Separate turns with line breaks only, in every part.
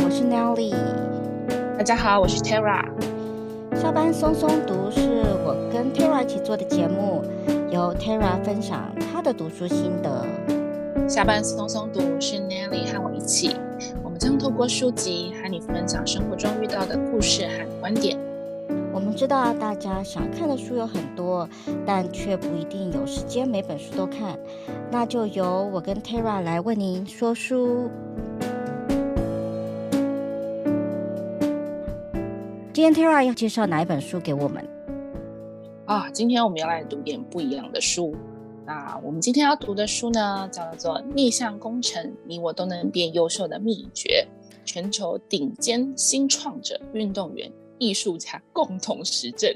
我是 Nelly。
大家好，我是 Tara。
下班松松读是我跟 Tara 一起做的节目，由 Tara 分享她的读书心得。
下班松松读是 Nelly 和我一起，我们将透过书籍和你分享生活中遇到的故事和观点。
我们知道大家想看的书有很多，但却不一定有时间每本书都看，那就由我跟 Tara 来为您说书。今天 Tara 要介绍哪一本书给我们？
啊，今天我们要来读点不一样的书。那我们今天要读的书呢，叫做《逆向工程：你我都能变优秀的秘诀》，全球顶尖新创者、运动员。艺术家共同实证，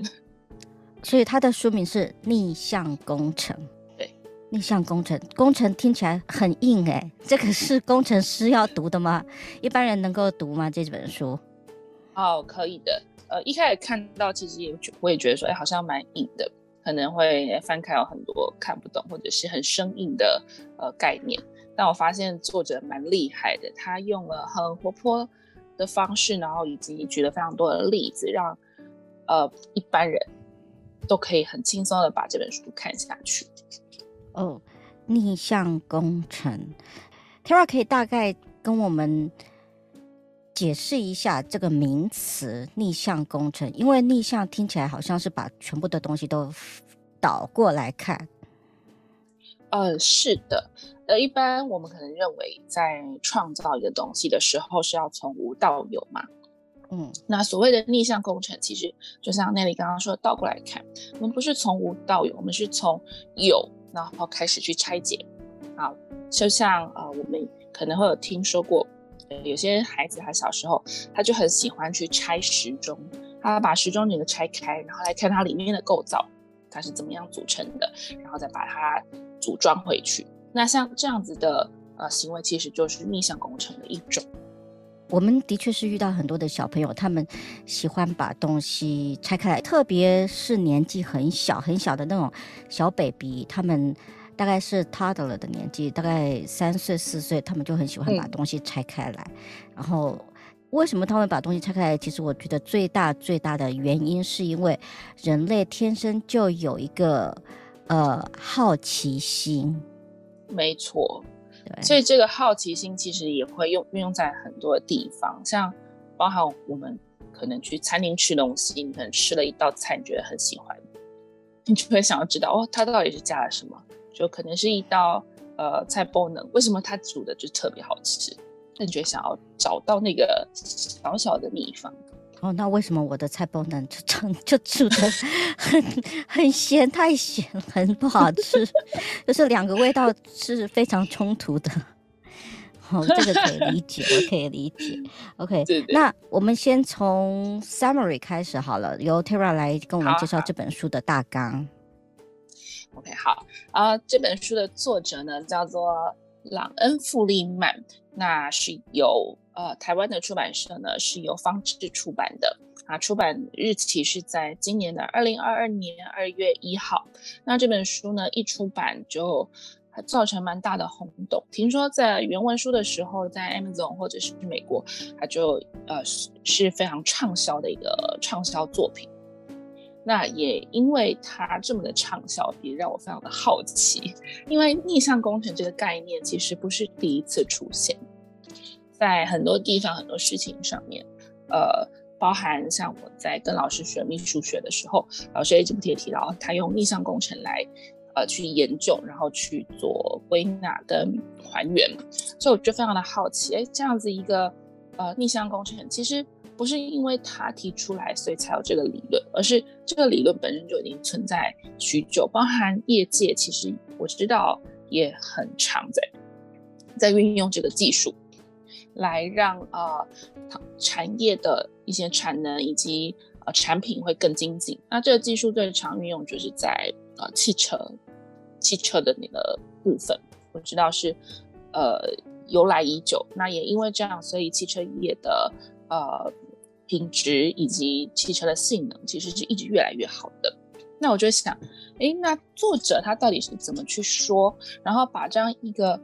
所以它的书名是《逆向工程》。
对，
逆向工程，工程听起来很硬哎，这个是工程师要读的吗？一般人能够读吗？这本书？
哦，可以的。呃，一开始看到，其实也我也觉得说，哎，好像蛮硬的，可能会翻开有很多看不懂或者是很生硬的呃概念。但我发现作者蛮厉害的，他用了很活泼的方式，然后以及举了非常多的例子，让呃一般人都可以很轻松的把这本书看下去。
哦，逆向工程，Tara 可以大概跟我们解释一下这个名词“逆向工程”，因为逆向听起来好像是把全部的东西都倒过来看。
呃，是的。呃，一般我们可能认为，在创造一个东西的时候，是要从无到有嘛。嗯，那所谓的逆向工程，其实就像 Nelly 刚刚说的，倒过来看，我们不是从无到有，我们是从有，然后开始去拆解。啊，就像呃，我们可能会有听说过，呃，有些孩子他小时候他就很喜欢去拆时钟，他把时钟整个拆开，然后来看它里面的构造，它是怎么样组成的，然后再把它组装回去。那像这样子的呃行为，其实就是逆向工程的一种。
我们的确是遇到很多的小朋友，他们喜欢把东西拆开来，特别是年纪很小很小的那种小 baby，他们大概是 toddler 的年纪，大概三岁四岁，他们就很喜欢把东西拆开来。嗯、然后为什么他们把东西拆开来？其实我觉得最大最大的原因是因为人类天生就有一个呃好奇心。
没错，对，所以这个好奇心其实也会用运用在很多的地方，像包含我们可能去餐厅吃东西，你可能吃了一道菜，你觉得很喜欢，你就会想要知道哦，它到底是加了什么？就可能是一道呃菜包呢，为什么它煮的就特别好吃？那你就想要找到那个小小的秘方。
哦，那为什么我的菜包能就成就煮的很很咸，太咸，很不好吃？就是两个味道是非常冲突的。哦，这个可以理解，我可以理解。OK，对对，那我们先从 summary 开始好了，由 Tara 来跟我们介绍这本书的大纲。
OK，好啊，这本书的作者呢叫做朗恩·富利曼，那是由。呃，台湾的出版社呢是由方智出版的啊，出版日期是在今年的二零二二年二月一号。那这本书呢一出版就造成蛮大的轰动，听说在原文书的时候，在 Amazon 或者是美国，它就呃是非常畅销的一个畅销作品。那也因为它这么的畅销，也让我非常的好奇，因为逆向工程这个概念其实不是第一次出现。在很多地方、很多事情上面，呃，包含像我在跟老师学秘书学的时候，老师一直不停提到，他用逆向工程来，呃，去研究，然后去做归纳跟还原，所以我就非常的好奇，哎，这样子一个呃逆向工程，其实不是因为他提出来，所以才有这个理论，而是这个理论本身就已经存在许久，包含业界其实我知道也很常在在运用这个技术。来让呃产业的一些产能以及呃产品会更精进。那这个技术最常运用就是在呃汽车汽车的那个部分，我知道是呃由来已久。那也因为这样，所以汽车业的呃品质以及汽车的性能其实是一直越来越好的。那我就想，诶，那作者他到底是怎么去说，然后把这样一个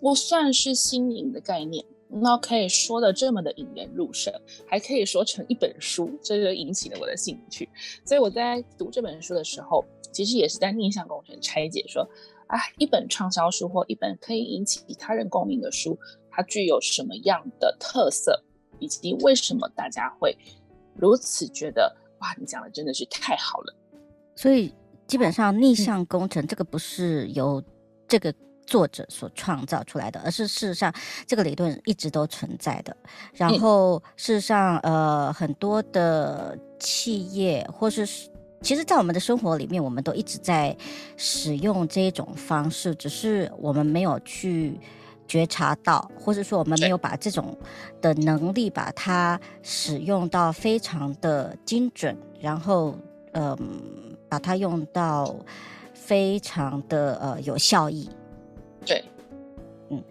不算是新颖的概念。那可以说的这么的引人入胜，还可以说成一本书，这就引起了我的兴趣。所以我在读这本书的时候，其实也是在逆向工程拆解说，啊，一本畅销书或一本可以引起他人共鸣的书，它具有什么样的特色，以及为什么大家会如此觉得，哇，你讲的真的是太好了。
所以基本上逆向工程这个不是由这个。作者所创造出来的，而是事实上这个理论一直都存在的。然后事实上，呃，很多的企业或是其实，在我们的生活里面，我们都一直在使用这一种方式，只是我们没有去觉察到，或者说我们没有把这种的能力把它使用到非常的精准，然后嗯、呃，把它用到非常的呃有效益。
对，
嗯，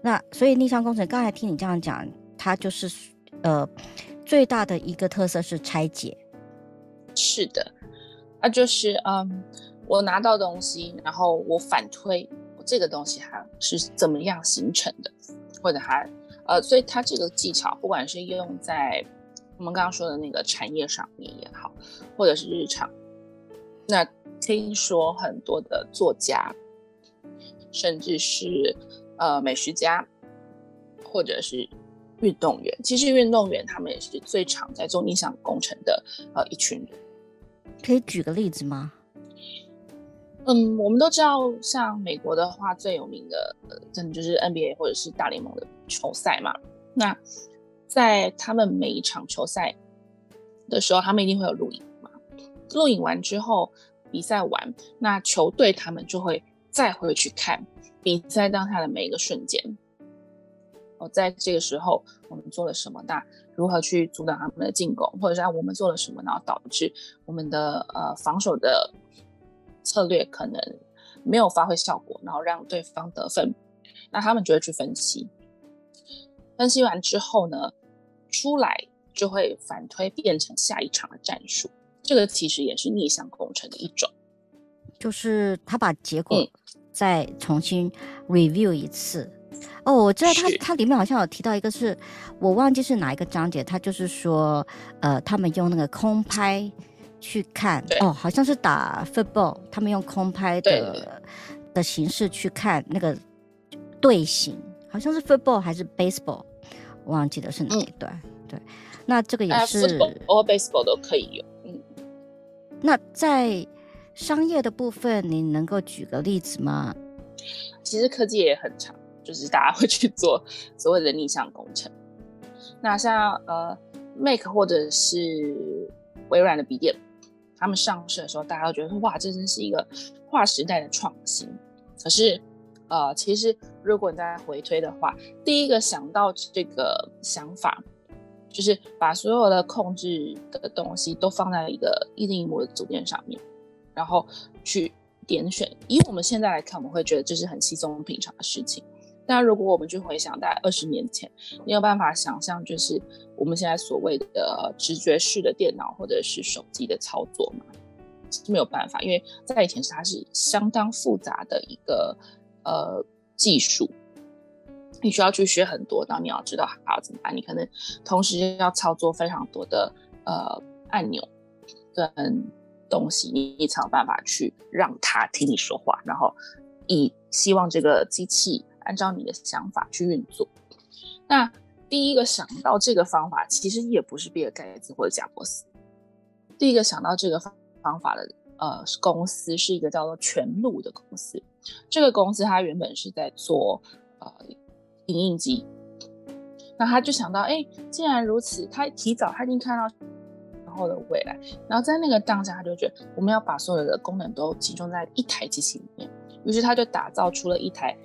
那所以逆向工程，刚才听你这样讲，它就是呃最大的一个特色是拆解。
是的，那就是嗯，我拿到东西，然后我反推我这个东西它是怎么样形成的，或者还呃，所以它这个技巧，不管是用在我们刚刚说的那个产业上面也好，或者是日常，那听说很多的作家。甚至是呃美食家，或者是运动员。其实运动员他们也是最常在做逆向工程的呃一群人。
可以举个例子吗？
嗯，我们都知道，像美国的话，最有名的呃，真的就是 NBA 或者是大联盟的球赛嘛。那在他们每一场球赛的时候，他们一定会有录影嘛。录影完之后，比赛完，那球队他们就会。再回去看比赛当下的每一个瞬间，哦，在这个时候我们做了什么？那如何去阻挡他们的进攻，或者是我们做了什么，然后导致我们的呃防守的策略可能没有发挥效果，然后让对方得分？那他们就会去分析，分析完之后呢，出来就会反推变成下一场的战术。这个其实也是逆向工程的一种。
就是他把结果再重新 review 一次。嗯、哦，我知道他他里面好像有提到一个是，是我忘记是哪一个章节，他就是说，呃，他们用那个空拍去看，哦，好像是打 football，他们用空拍的的形式去看那个队形，好像是 football 还是 baseball，我忘记的是哪一段。嗯、对，那这个也是
football 或 baseball 都可以用。嗯，
那在。商业的部分，你能够举个例子吗？
其实科技也很长，就是大家会去做 所谓的逆向工程。那像呃，Make 或者是微软的笔电，他们上市的时候，大家都觉得说哇，这真是一个划时代的创新。可是呃，其实如果你再回推的话，第一个想到这个想法，就是把所有的控制的东西都放在一个一零一模的组件上面。然后去点选，以我们现在来看，我们会觉得这是很稀松平常的事情。但如果我们去回想，大概二十年前，你有办法想象，就是我们现在所谓的直觉式的电脑或者是手机的操作吗？是没有办法，因为在以前是它是相当复杂的一个呃技术，你需要去学很多，然后你要知道还要怎么办，你可能同时要操作非常多的呃按钮跟。东西你才有办法去让他听你说话，然后以希望这个机器按照你的想法去运作。那第一个想到这个方法，其实也不是比尔盖茨或者贾伯斯。第一个想到这个方法的呃公司是一个叫做全路的公司。这个公司它原本是在做呃影印机，那他就想到，哎，既然如此，他提早他已经看到然。后的未来，然后在那个当下，他就觉得我们要把所有的功能都集中在一台机器里面，于是他就打造出了一台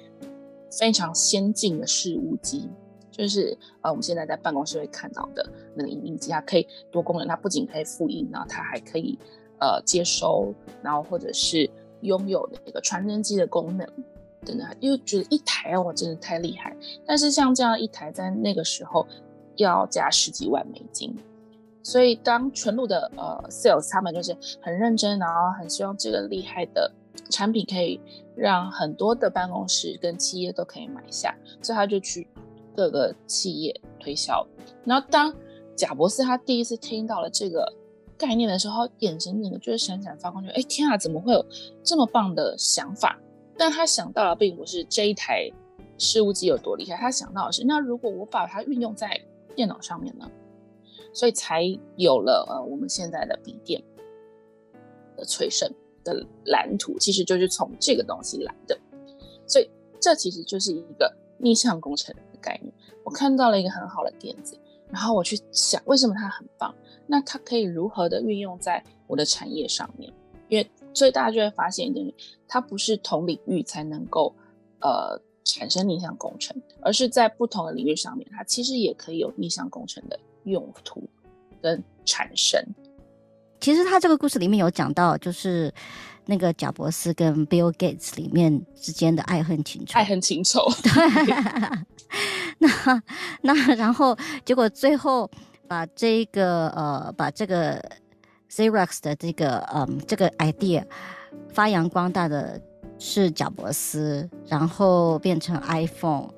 非常先进的事务机，就是呃我们现在在办公室会看到的那个影印机，它可以多功能，它不仅可以复印，然后它还可以呃接收，然后或者是拥有那个传真机的功能等等，又觉得一台哦真的太厉害，但是像这样一台在那个时候要加十几万美金。所以，当全录的呃 sales 他们就是很认真，然后很希望这个厉害的产品可以让很多的办公室跟企业都可以买下，所以他就去各个企业推销。然后当贾伯斯他第一次听到了这个概念的时候，眼神里面就是闪闪发光，就哎天啊，怎么会有这么棒的想法？但他想到的并不是这一台事务机有多厉害，他想到的是，那如果我把它运用在电脑上面呢？所以才有了呃我们现在的笔电的催生的蓝图，其实就是从这个东西来的。所以这其实就是一个逆向工程的概念。我看到了一个很好的点子，然后我去想为什么它很棒，那它可以如何的运用在我的产业上面？因为所以大家就会发现一点，它不是同领域才能够呃产生逆向工程，而是在不同的领域上面，它其实也可以有逆向工程的。用途跟产生，
其实他这个故事里面有讲到，就是那个贾伯斯跟 Bill Gates 里面之间的爱恨情仇，
爱恨情仇。
对，那那然后结果最后把这个呃把这个 Xerox 的这个嗯这个 idea 发扬光大的是贾伯斯，然后变成 iPhone。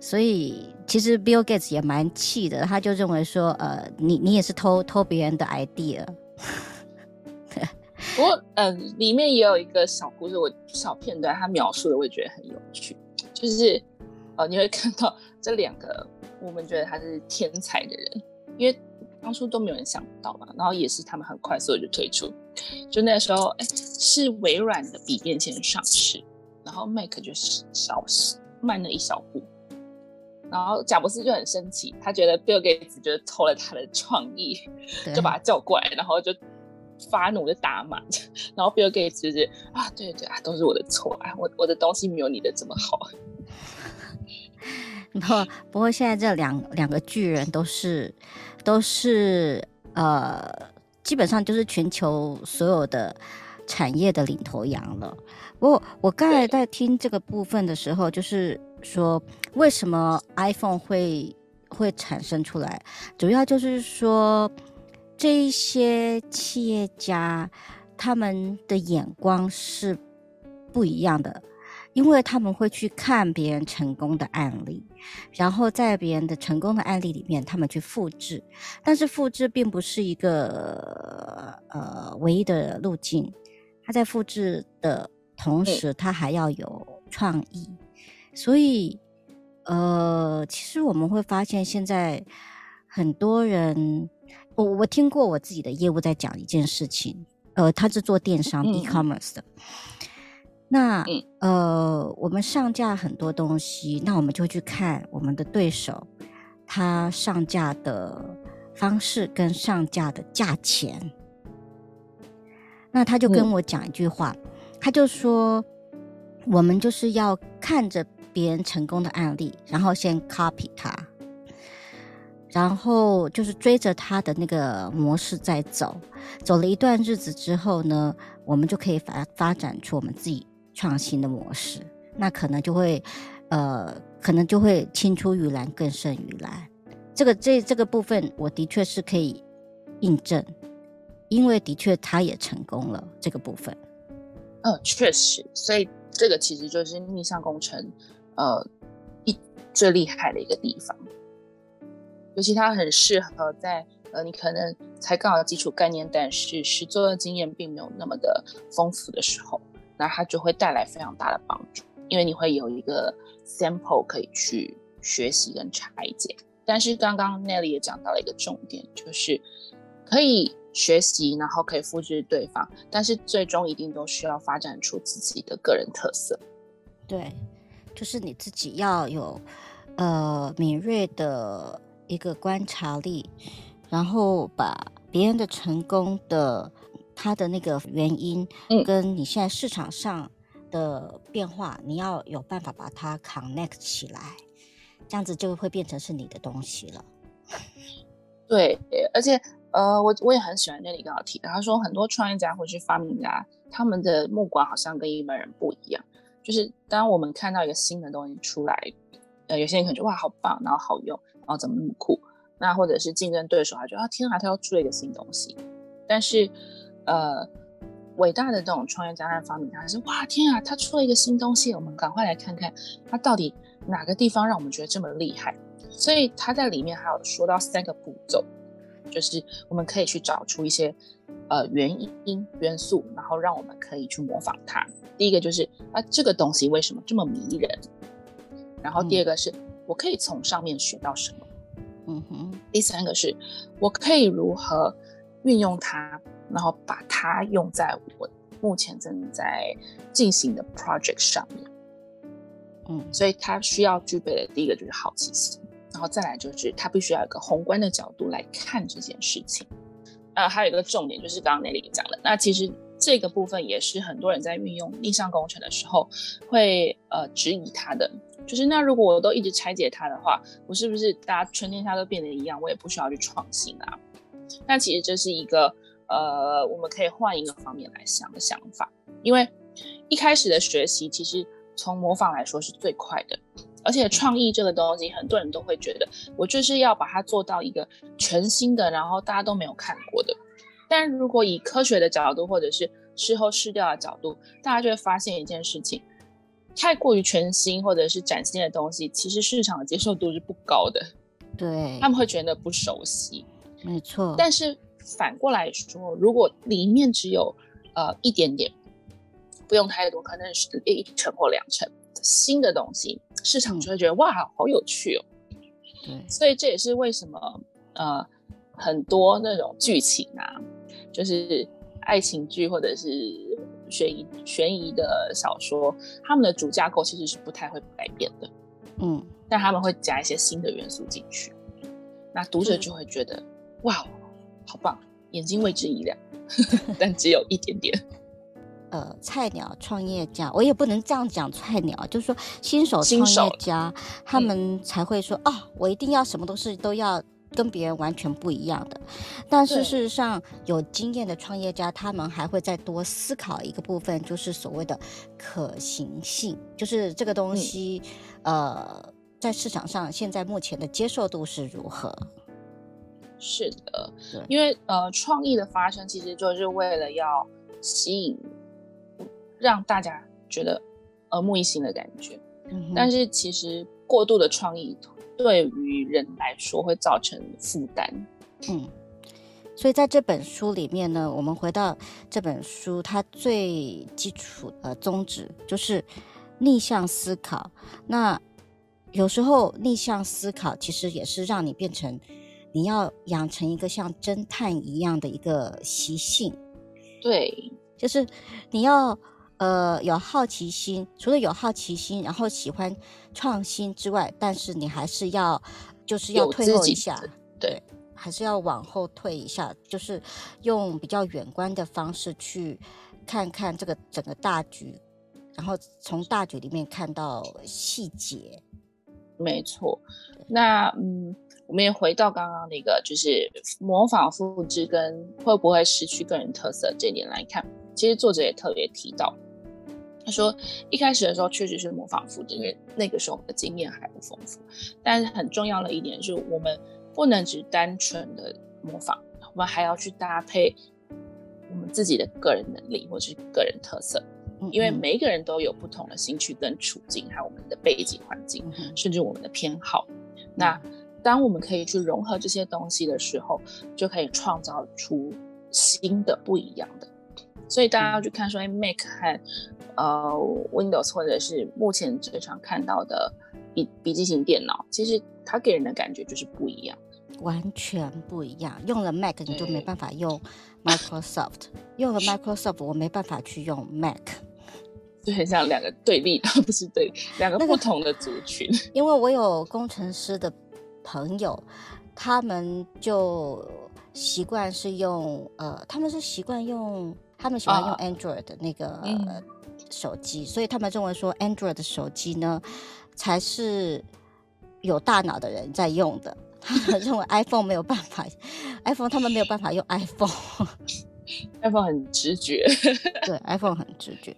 所以其实 Bill Gates 也蛮气的，他就认为说，呃，你你也是偷偷别人的 idea。
不过，嗯、里面也有一个小故事，我小片段，他描述的我也觉得很有趣，就是，呃，你会看到这两个我们觉得他是天才的人，因为当初都没有人想到嘛，然后也是他们很快速的就推出，就那时候，哎，是微软的笔电先上市，然后 Mac 就是稍慢了一小步。然后贾博士就很生气，他觉得 Bill Gates 就是偷了他的创意，就把他叫过来，然后就发怒就打骂。然后 Bill Gates 就是啊，对对啊，都是我的错啊，我我的东西没有你的这么好。
然后不过现在这两两个巨人都是都是呃，基本上就是全球所有的产业的领头羊了。我我刚才在听这个部分的时候，就是。说为什么 iPhone 会会产生出来？主要就是说，这一些企业家他们的眼光是不一样的，因为他们会去看别人成功的案例，然后在别人的成功的案例里面，他们去复制。但是复制并不是一个呃唯一的路径，他在复制的同时，他还要有创意。所以，呃，其实我们会发现，现在很多人，我我听过我自己的业务在讲一件事情，呃，他是做电商、嗯、e-commerce 的。那，呃，我们上架很多东西，那我们就会去看我们的对手，他上架的方式跟上架的价钱。那他就跟我讲一句话，嗯、他就说，我们就是要看着。别人成功的案例，然后先 copy 他，然后就是追着他的那个模式在走，走了一段日子之后呢，我们就可以发发展出我们自己创新的模式，那可能就会，呃，可能就会青出于蓝更胜于蓝。这个这这个部分，我的确是可以印证，因为的确他也成功了这个部分。
嗯，确实，所以这个其实就是逆向工程。呃，一最厉害的一个地方，尤其它很适合在呃，你可能才刚好基础概念，但是实作的经验并没有那么的丰富的时候，那它就会带来非常大的帮助，因为你会有一个 sample 可以去学习跟拆解。但是刚刚 Nelly 也讲到了一个重点，就是可以学习，然后可以复制对方，但是最终一定都需要发展出自己的个人特色。
对。就是你自己要有，呃，敏锐的一个观察力，然后把别人的成功的他的那个原因，跟你现在市场上的变化，嗯、你要有办法把它 connect 起来，这样子就会变成是你的东西了。
对，而且呃，我我也很喜欢那里刚好提到，他说很多创业家或是发明家，他们的目光好像跟一般人不一样。就是当我们看到一个新的东西出来，呃，有些人可能觉得哇好棒，然后好用，然后怎么那么酷？那或者是竞争对手，他觉得啊天啊，他要出了一个新东西。但是，呃，伟大的这种创业家和发明家是哇天啊，他出了一个新东西，我们赶快来看看他到底哪个地方让我们觉得这么厉害，所以他在里面还有说到三个步骤，就是我们可以去找出一些呃原因元素，然后让我们可以去模仿它。第一个就是啊，这个东西为什么这么迷人？然后第二个是、嗯、我可以从上面学到什么？嗯哼。第三个是我可以如何运用它，然后把它用在我目前正在进行的 project 上面。嗯，所以他需要具备的第一个就是好奇心，然后再来就是他必须要有一个宏观的角度来看这件事情。呃，还有一个重点就是刚刚那里讲的，那其实这个部分也是很多人在运用逆向工程的时候会呃质疑他的，就是那如果我都一直拆解它的话，我是不是大家全天下都变得一样，我也不需要去创新啊？那其实这是一个呃，我们可以换一个方面来想的想法，因为一开始的学习其实。从模仿来说是最快的，而且创意这个东西，很多人都会觉得我就是要把它做到一个全新的，然后大家都没有看过的。但如果以科学的角度，或者是事后试调的角度，大家就会发现一件事情：太过于全新或者是崭新的东西，其实市场的接受度是不高的。
对，
他们会觉得不熟悉。
没错。
但是反过来说，如果里面只有呃一点点。不用太多，可能是一成或两成新的东西，市场就会觉得、嗯、哇，好有趣哦。对，所以这也是为什么呃很多那种剧情啊，就是爱情剧或者是悬疑悬疑的小说，他们的主架构其实是不太会改变的。嗯，但他们会加一些新的元素进去，那读者就会觉得、嗯、哇，好棒，眼睛为之一亮，但只有一点点。
呃，菜鸟创业家，我也不能这样讲菜鸟，就是说新手创业家，他们才会说啊、嗯哦，我一定要什么东西都要跟别人完全不一样的。但是事实上，有经验的创业家，他们还会再多思考一个部分，就是所谓的可行性，就是这个东西，嗯、呃，在市场上现在目前的接受度是如何？
是的，因为呃，创意的发生其实就是为了要吸引。让大家觉得耳目一新的感觉，嗯，但是其实过度的创意对于人来说会造成负担，
嗯，所以在这本书里面呢，我们回到这本书，它最基础的宗旨就是逆向思考。那有时候逆向思考其实也是让你变成你要养成一个像侦探一样的一个习性，
对，
就是你要。呃，有好奇心，除了有好奇心，然后喜欢创新之外，但是你还是要，就是要退后一下，对，还是要往后退一下，就是用比较远观的方式去看看这个整个大局，然后从大局里面看到细节。
没错，那嗯，我们也回到刚刚那个，就是模仿复制跟会不会失去个人特色这点来看，其实作者也特别提到。他说，一开始的时候确实是模仿复制，因为那个时候我们的经验还不丰富。但是很重要的一点是我们不能只单纯的模仿，我们还要去搭配我们自己的个人能力或是个人特色。因为每一个人都有不同的兴趣跟处境，还有我们的背景环境，甚至我们的偏好。那当我们可以去融合这些东西的时候，就可以创造出新的不一样的。所以大家要去看说，哎，Make 和呃，Windows 或者是目前最常看到的笔笔记型电脑，其实它给人的感觉就是不一样，
完全不一样。用了 Mac 你就没办法用 Microsoft，用了 Microsoft 我没办法去用 Mac，
就很像两个对立，不是对立，两个不同的族群。
那个，因为我有工程师的朋友，他们就习惯是用呃，他们是习惯用，他们喜欢用 Android 的那个。哦嗯手机，所以他们认为说，Android 的手机呢，才是有大脑的人在用的。他 们认为 iPhone 没有办法，iPhone 他们没有办法用 iPhone，iPhone
很直觉，
对，iPhone 很直觉。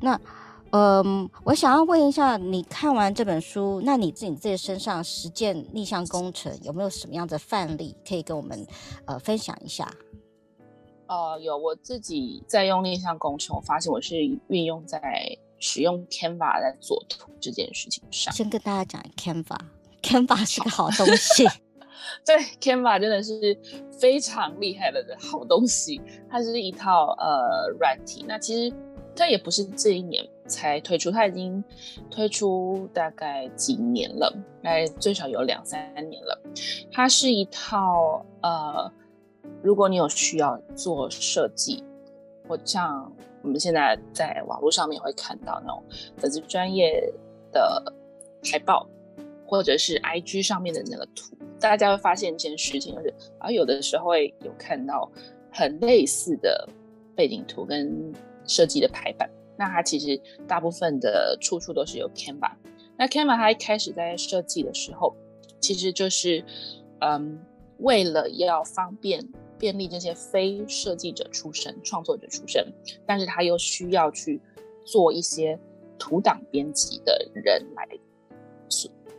那，嗯，我想要问一下，你看完这本书，那你自己自己身上实践逆向工程有没有什么样的范例可以跟我们呃分享一下？
呃，有我自己在用逆向工程，我发现我是运用在使用 Canva 在做图这件事情上。
先跟大家讲 Canva，Canva Canva 是个好东西。
对，Canva 真的是非常厉害的好东西。它是一套呃软体，那其实它也不是这一年才推出，它已经推出大概几年了，大概最少有两三年了。它是一套呃，如果你有需要做设计，或像我们现在在网络上面会看到那种粉丝专业的海报，或者是 IG 上面的那个图。大家会发现一件事情，就是啊，有的时候会有看到很类似的背景图跟设计的排版。那它其实大部分的处处都是有 Canva。那 Canva 它一开始在设计的时候，其实就是嗯，为了要方便便利这些非设计者出身、创作者出身，但是他又需要去做一些图档编辑的人来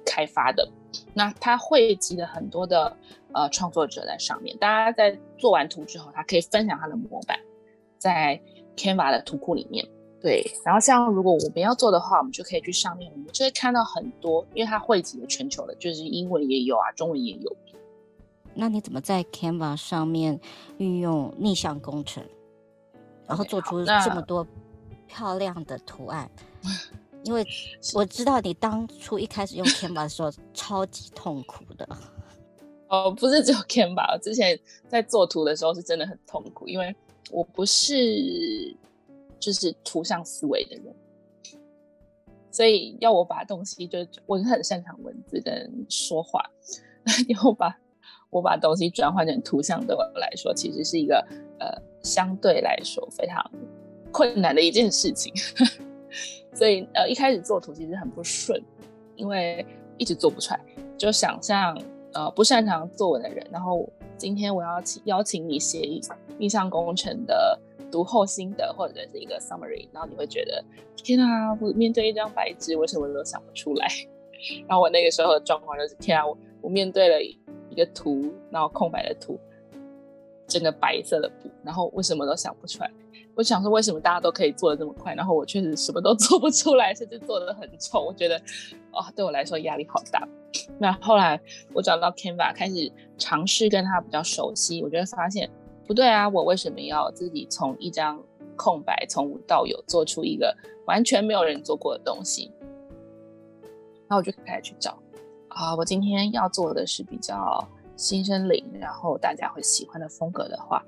开发的。那他汇集了很多的呃创作者在上面，大家在做完图之后，他可以分享他的模板在 Canva 的图库里面。对，然后像如果我们要做的话，我们就可以去上面，我们就会看到很多，因为它汇集了全球的，就是英文也有啊，中文也有。
那你怎么在 Canva 上面运用逆向工程，然后做出这么多漂亮的图案？因为我知道你当初一开始用 Canva 的时候超级痛苦的。
哦，不是只有 Canva，我之前在做图的时候是真的很痛苦，因为我不是就是图像思维的人，所以要我把东西就我很擅长文字跟说话，然后把我把东西转换成图像，对我来说其实是一个呃相对来说非常困难的一件事情。所以呃，一开始做图其实很不顺，因为一直做不出来。就想象呃不擅长作文的人，然后今天我要请邀请你写一逆向工程的读后心得或者是一个 summary，然后你会觉得天啊，我面对一张白纸，为什么都想不出来？然后我那个时候的状况就是天啊，我我面对了一个图，然后空白的图，整个白色的布，然后为什么都想不出来？我想说，为什么大家都可以做的这么快，然后我确实什么都 做不出来，甚至做的很丑。我觉得，哦，对我来说压力好大。那后来我找到 Canva，开始尝试跟他比较熟悉，我就会发现不对啊，我为什么要自己从一张空白从无到有做出一个完全没有人做过的东西？然后我就开始去找啊，我今天要做的是比较新生灵，然后大家会喜欢的风格的话。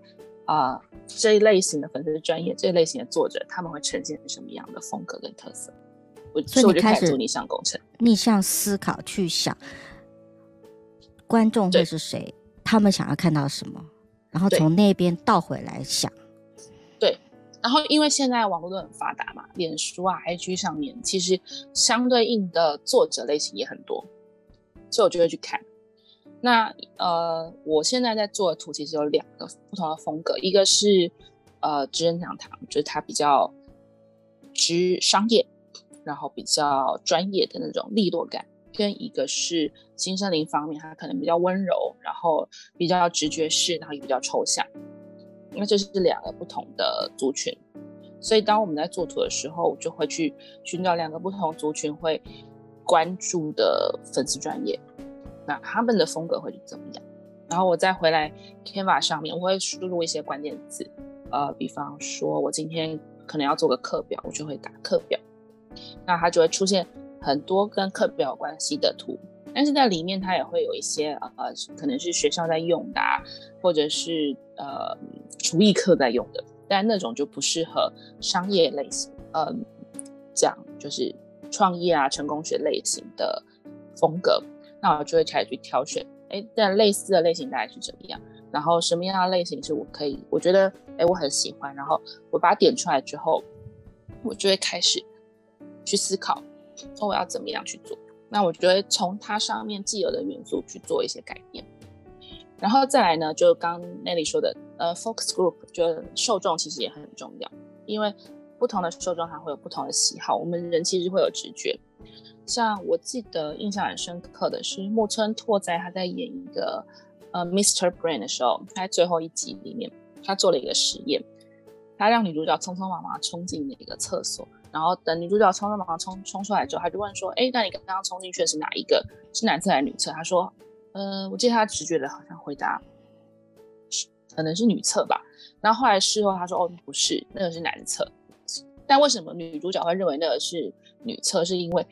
啊、呃，这一类型的粉丝专业，这一类型的作者，他们会呈现什么样的风格跟特色？我所以我就开始做逆向工程，
逆向思考去想观众会是谁，他们想要看到什么，然后从那边倒回来想。
对，然后因为现在网络都很发达嘛，脸书啊、IG 上面其实相对应的作者类型也很多，所以我就会去看。那呃，我现在在做的图其实有两个不同的风格，一个是呃职人讲堂，就是它比较直商业，然后比较专业的那种利落感；跟一个是新生灵方面，它可能比较温柔，然后比较直觉式，然后也比较抽象。那这是两个不同的族群，所以当我们在做图的时候，我就会去寻找两个不同族群会关注的粉丝专业。那他们的风格会是怎么样？然后我再回来 Canva 上面，我会输入一些关键字，呃，比方说我今天可能要做个课表，我就会打课表，那它就会出现很多跟课表有关系的图，但是在里面它也会有一些呃，可能是学校在用的啊，或者是呃厨艺课在用的，但那种就不适合商业类型，嗯、呃，讲就是创业啊、成功学类型的风格。那我就会开始去挑选，哎，但类似的类型大概是怎么样？然后什么样的类型是我可以，我觉得，哎，我很喜欢。然后我把它点出来之后，我就会开始去思考，说我要怎么样去做。那我就会从它上面既有的元素去做一些改变。然后再来呢，就刚 Nelly 说的，呃，focus group，就受众其实也很重要，因为不同的受众他会有不同的喜好，我们人其实会有直觉。像我记得印象很深刻的是木村拓哉，他在演一个呃 Mr. Brain 的时候，他在最后一集里面，他做了一个实验，他让女主角匆匆忙忙冲进那个厕所，然后等女主角匆匆忙忙冲冲出来之后，他就问说：“哎，那你刚刚冲进去的是哪一个？是男厕还是女厕？”他说：“呃，我记得他直觉的好像回答是可能是女厕吧。”然后后来事后他说：“哦，不是，那个是男厕。”但为什么女主角会认为那个是女厕？是因为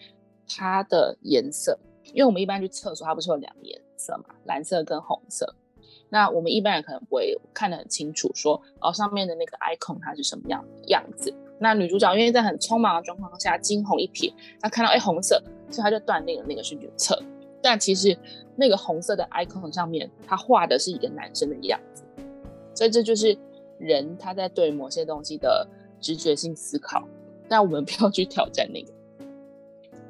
它的颜色，因为我们一般去厕所，它不是有两个颜色嘛，蓝色跟红色。那我们一般人可能不会看得很清楚说，哦上面的那个 icon 它是什么样样子。那女主角因为在很匆忙的状况下惊鸿一瞥，她看到哎红色，所以她就断定了那个是女厕。但其实那个红色的 icon 上面，它画的是一个男生的样子。所以这就是人他在对某些东西的直觉性思考，但我们不要去挑战那个。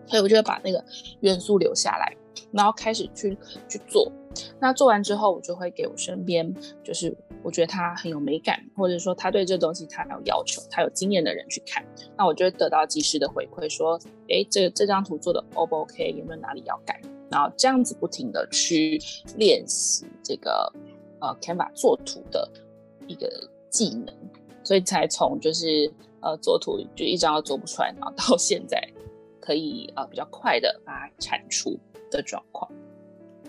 所以我就会把那个元素留下来，然后开始去去做。那做完之后，我就会给我身边，就是我觉得他很有美感，或者说他对这东西他有要求、他有经验的人去看。那我就会得到及时的回馈，说，哎，这这张图做的 O 不 OK？有没有哪里要改？然后这样子不停的去练习这个呃 Canva 做图的一个技能，所以才从就是呃做图就一张都做不出来，然后到现在可以呃比较快的把它产出的状况。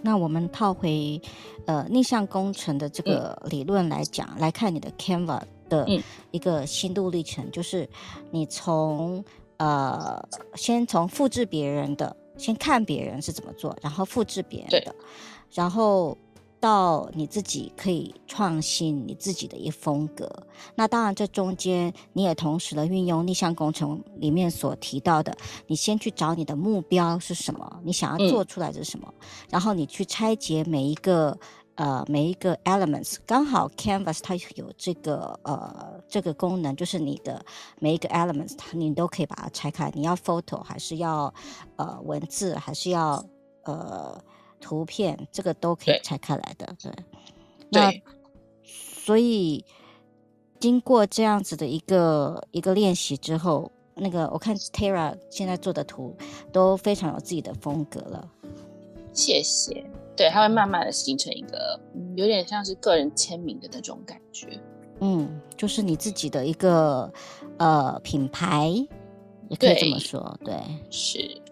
那我们套回，呃，逆向工程的这个理论来讲，嗯、来看你的 Canva 的一个心路历程，嗯、就是你从呃，先从复制别人的，先看别人是怎么做，然后复制别人的，然后。到你自己可以创新你自己的一风格，那当然这中间你也同时的运用逆向工程里面所提到的，你先去找你的目标是什么，你想要做出来的是什么，嗯、然后你去拆解每一个呃每一个 elements，刚好 Canvas 它有这个呃这个功能，就是你的每一个 elements 它你都可以把它拆开，你要 photo 还是要呃文字还是要呃。图片这个都可以拆开来的，对。对那所以经过这样子的一个一个练习之后，那个我看 Tara 现在做的图都非常有自己的风格了。
谢谢。对，它会慢慢的形成一个，嗯，有点像是个人签名的那种感觉。
嗯，就是你自己的一个呃品牌，也可以这么说。对，对
是。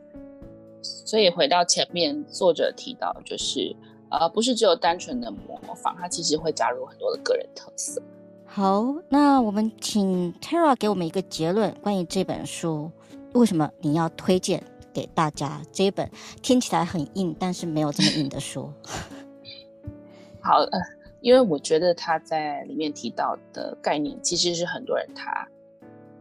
所以回到前面，作者提到就是，呃，不是只有单纯的模仿，它其实会加入很多的个人特色。
好，那我们请 Tara 给我们一个结论，关于这本书，为什么你要推荐给大家这一本听起来很硬，但是没有这么硬的书？
好，呃，因为我觉得他在里面提到的概念，其实是很多人他。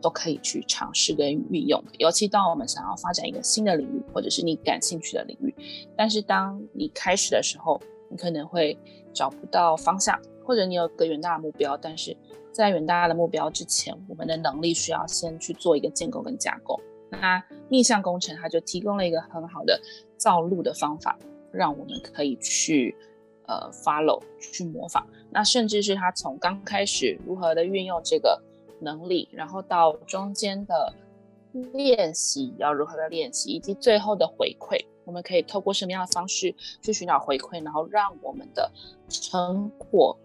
都可以去尝试跟运用，尤其当我们想要发展一个新的领域，或者是你感兴趣的领域，但是当你开始的时候，你可能会找不到方向，或者你有个远大的目标，但是在远大的目标之前，我们的能力需要先去做一个建构跟架构。那逆向工程它就提供了一个很好的造路的方法，让我们可以去呃 follow 去模仿。那甚至是它从刚开始如何的运用这个。能力，然后到中间的练习要如何的练习，以及最后的回馈，我们可以透过什么样的方式去寻找回馈，然后让我们的成果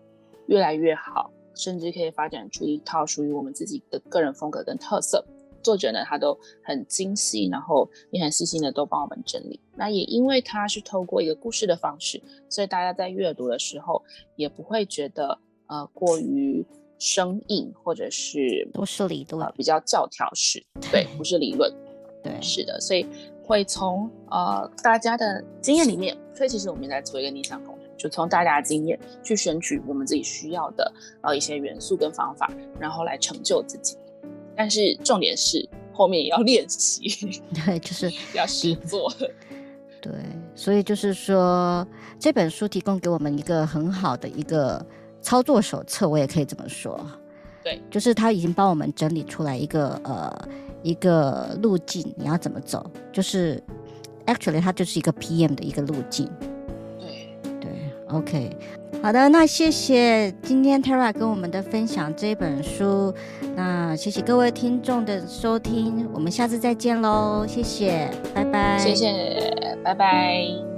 越来越好，甚至可以发展出一套属于我们自己的个人风格跟特色。作者呢，他都很精细，然后也很细心的都帮我们整理。那也因为他是透过一个故事的方式，所以大家在阅读的时候也不会觉得呃过于。生硬，或者是
不是理论，
比较教条式，对，不是理论，
对，
是的，所以会从呃大家的经验里面，所以其实我们在做一个逆向工程，就从大家的经验去选取我们自己需要的呃一些元素跟方法，然后来成就自己。但是重点是后面也要练习，
对，就是
要实做。
对，所以就是说这本书提供给我们一个很好的一个。操作手册，我也可以这么说，
对，就是
他已经帮我们整理出来一个呃一个路径，你要怎么走，就是 actually 它就是一个 PM 的一个路径，
对。
对，OK，好的，那谢谢今天 Tara 跟我们的分享这本书，那谢谢各位听众的收听，我们下次再见喽，谢谢，拜拜，
谢谢，拜拜。